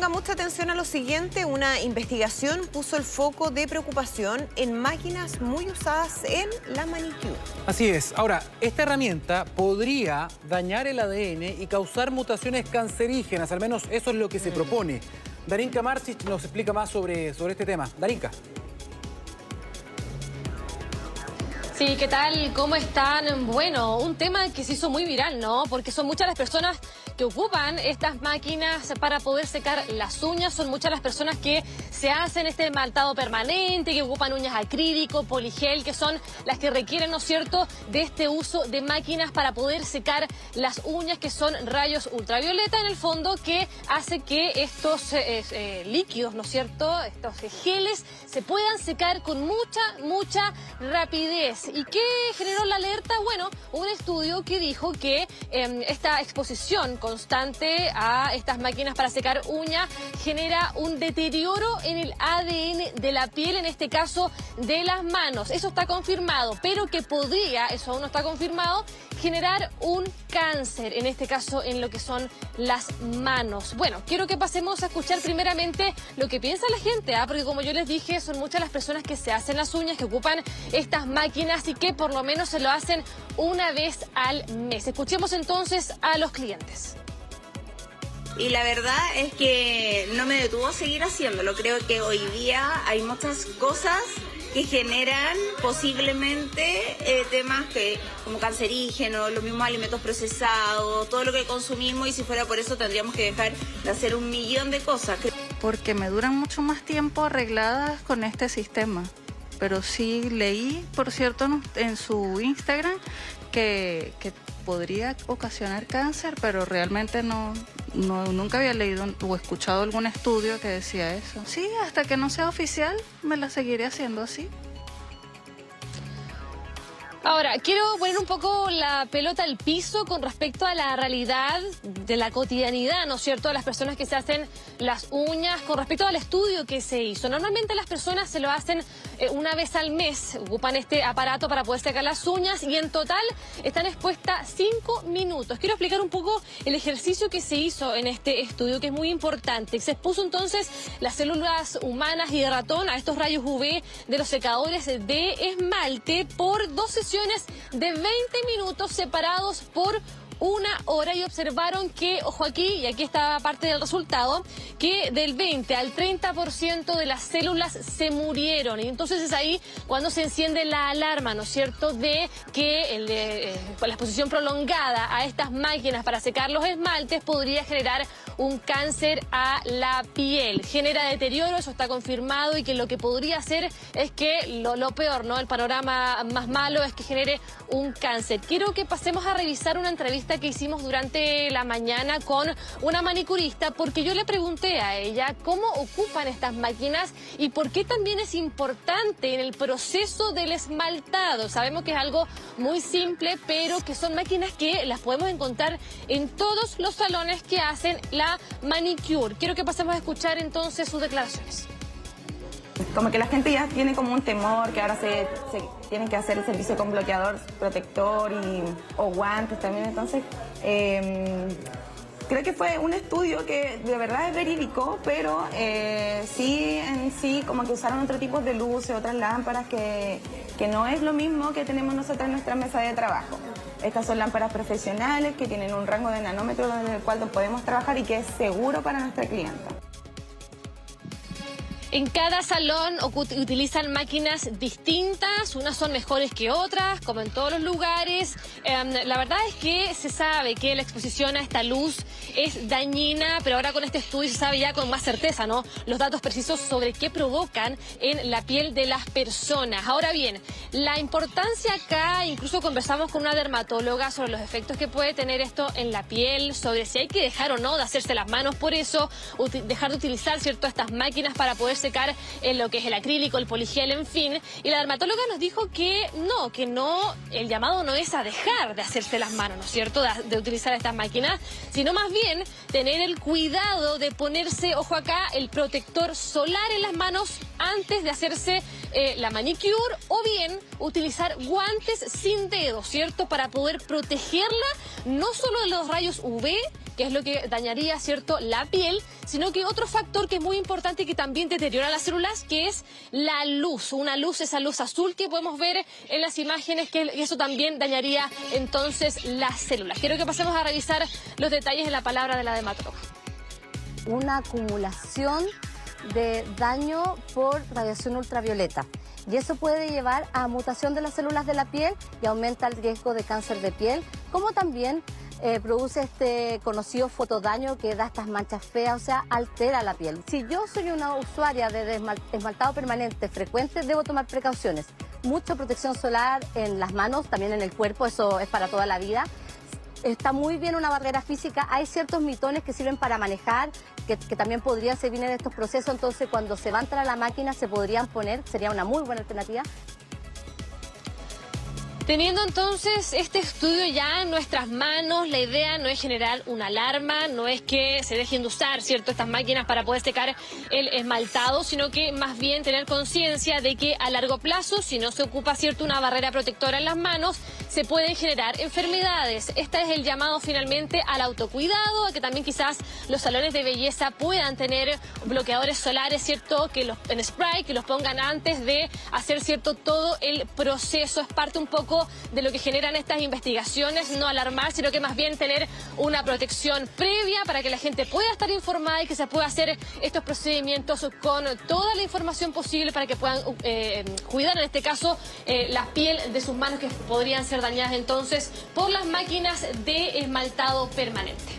Ponga mucha atención a lo siguiente, una investigación puso el foco de preocupación en máquinas muy usadas en la manicure. Así es. Ahora, esta herramienta podría dañar el ADN y causar mutaciones cancerígenas, al menos eso es lo que se propone. Darinka Marcich nos explica más sobre, sobre este tema. Darinka. Sí, ¿qué tal? ¿Cómo están? Bueno, un tema que se hizo muy viral, ¿no? Porque son muchas las personas que ocupan estas máquinas para poder secar las uñas. Son muchas las personas que se hacen este esmaltado permanente, que ocupan uñas acrílico, poligel, que son las que requieren, ¿no es cierto?, de este uso de máquinas para poder secar las uñas, que son rayos ultravioleta en el fondo, que hace que estos eh, eh, líquidos, ¿no es cierto?, estos geles se puedan secar con mucha, mucha rapidez. ¿Y qué generó la alerta? Bueno, un estudio que dijo que em, esta exposición constante a estas máquinas para secar uñas genera un deterioro en el ADN de la piel, en este caso de las manos. Eso está confirmado, pero que podría, eso aún no está confirmado, generar un cáncer, en este caso en lo que son las manos. Bueno, quiero que pasemos a escuchar primeramente lo que piensa la gente, ¿ah? porque como yo les dije, son muchas las personas que se hacen las uñas, que ocupan estas máquinas y que por lo menos se lo hacen una vez al mes. Escuchemos entonces a los clientes. Y la verdad es que no me detuvo a seguir haciéndolo. Creo que hoy día hay muchas cosas que generan posiblemente eh, temas que como cancerígenos, los mismos alimentos procesados, todo lo que consumimos y si fuera por eso tendríamos que dejar de hacer un millón de cosas. Porque me duran mucho más tiempo arregladas con este sistema. Pero sí leí, por cierto, en su Instagram que, que podría ocasionar cáncer, pero realmente no, no, nunca había leído o escuchado algún estudio que decía eso. Sí, hasta que no sea oficial, me la seguiré haciendo así. Ahora, quiero poner un poco la pelota al piso con respecto a la realidad de la cotidianidad, ¿no es cierto?, de las personas que se hacen las uñas, con respecto al estudio que se hizo. Normalmente las personas se lo hacen eh, una vez al mes, ocupan este aparato para poder sacar las uñas y en total están expuestas cinco minutos. Quiero explicar un poco el ejercicio que se hizo en este estudio, que es muy importante. Se expuso entonces las células humanas y de ratón a estos rayos UV de los secadores de esmalte por 12 duraciones de 20 minutos separados por una hora y observaron que, ojo aquí, y aquí está parte del resultado, que del 20 al 30% de las células se murieron. Y entonces es ahí cuando se enciende la alarma, ¿no es cierto?, de que el, eh, la exposición prolongada a estas máquinas para secar los esmaltes podría generar un cáncer a la piel. Genera deterioro, eso está confirmado, y que lo que podría hacer es que lo peor, ¿no? El panorama más malo es que genere un cáncer. Quiero que pasemos a revisar una entrevista que hicimos durante la mañana con una manicurista porque yo le pregunté a ella cómo ocupan estas máquinas y por qué también es importante en el proceso del esmaltado. Sabemos que es algo muy simple, pero que son máquinas que las podemos encontrar en todos los salones que hacen la manicure. Quiero que pasemos a escuchar entonces sus declaraciones como que la gente ya tiene como un temor que ahora se, se tienen que hacer el servicio con bloqueador protector y, o guantes también. Entonces, em, creo que fue un estudio que de verdad es verídico, pero eh, sí en sí como que usaron otro tipo de luces, otras lámparas que, que no es lo mismo que tenemos nosotros en nuestra mesa de trabajo. Estas son lámparas profesionales que tienen un rango de nanómetros en el cual podemos trabajar y que es seguro para nuestra clienta. En cada salón utilizan máquinas distintas, unas son mejores que otras, como en todos los lugares. Em, la verdad es que se sabe que la exposición a esta luz es dañina, pero ahora con este estudio se sabe ya con más certeza, ¿no? Los datos precisos sobre qué provocan en la piel de las personas. Ahora bien, la importancia acá, incluso conversamos con una dermatóloga sobre los efectos que puede tener esto en la piel, sobre si hay que dejar o no de hacerse las manos por eso, dejar de utilizar, ¿cierto?, estas máquinas para poder secar en lo que es el acrílico, el poligel, en fin. Y la dermatóloga nos dijo que no, que no, el llamado no es a dejar de hacerse las manos, ¿no es cierto?, de, utilizar estas máquinas, sino más bien tener el cuidado de ponerse, ojo acá, el protector solar en las manos antes de hacerse eh, la manicure o bien utilizar guantes sin dedos, ¿cierto? Para poder protegerla no solo de los rayos UV, que es lo que dañaría, ¿cierto?, la piel, sino que otro factor que es muy importante y que también deteriora las células, que es la luz, una luz, esa luz azul que podemos ver en las imágenes, que eso también dañaría entonces las células. Quiero que pasemos a revisar los detalles de la palabra de la dermatóloga. Una acumulación de daño por radiación ultravioleta. Y eso puede llevar a mutación de las células de la piel y aumenta el riesgo de cáncer de piel, como también eh, produce este conocido fotodaño que da estas manchas feas, o sea, altera la piel. Si yo soy una usuaria de esmaltado permanente frecuente, debo tomar precauciones. Mucha protección solar en las manos, también en el cuerpo, eso es para toda la vida. Está muy bien una barrera física. Hay ciertos mitones que sirven para manejar, que, que, también podrían servir en estos procesos. Entonces, cuando se va a entrar a la máquina, se podrían poner, sería una muy buena alternativa. Teniendo entonces este estudio ya en nuestras manos, la idea no es generar una alarma, no es que se dejen de usar, ¿cierto?, estas máquinas para poder secar el esmaltado, sino que más bien tener conciencia de que a largo plazo, si no se ocupa, ¿cierto?, una barrera protectora en las manos, se pueden generar enfermedades. Este es el llamado finalmente al autocuidado, a que también quizás los salones de belleza puedan tener bloqueadores solares, ¿cierto?, que los, en spray, que los pongan antes de hacer, ¿cierto?, todo el proceso. Es parte un de lo que generan estas investigaciones, no alarmar, sino que más bien tener una protección previa para que la gente pueda estar informada y que se pueda hacer estos procedimientos con toda la información posible para que puedan eh, cuidar, en este caso, eh, la piel de sus manos que podrían ser dañadas entonces por las máquinas de esmaltado permanente.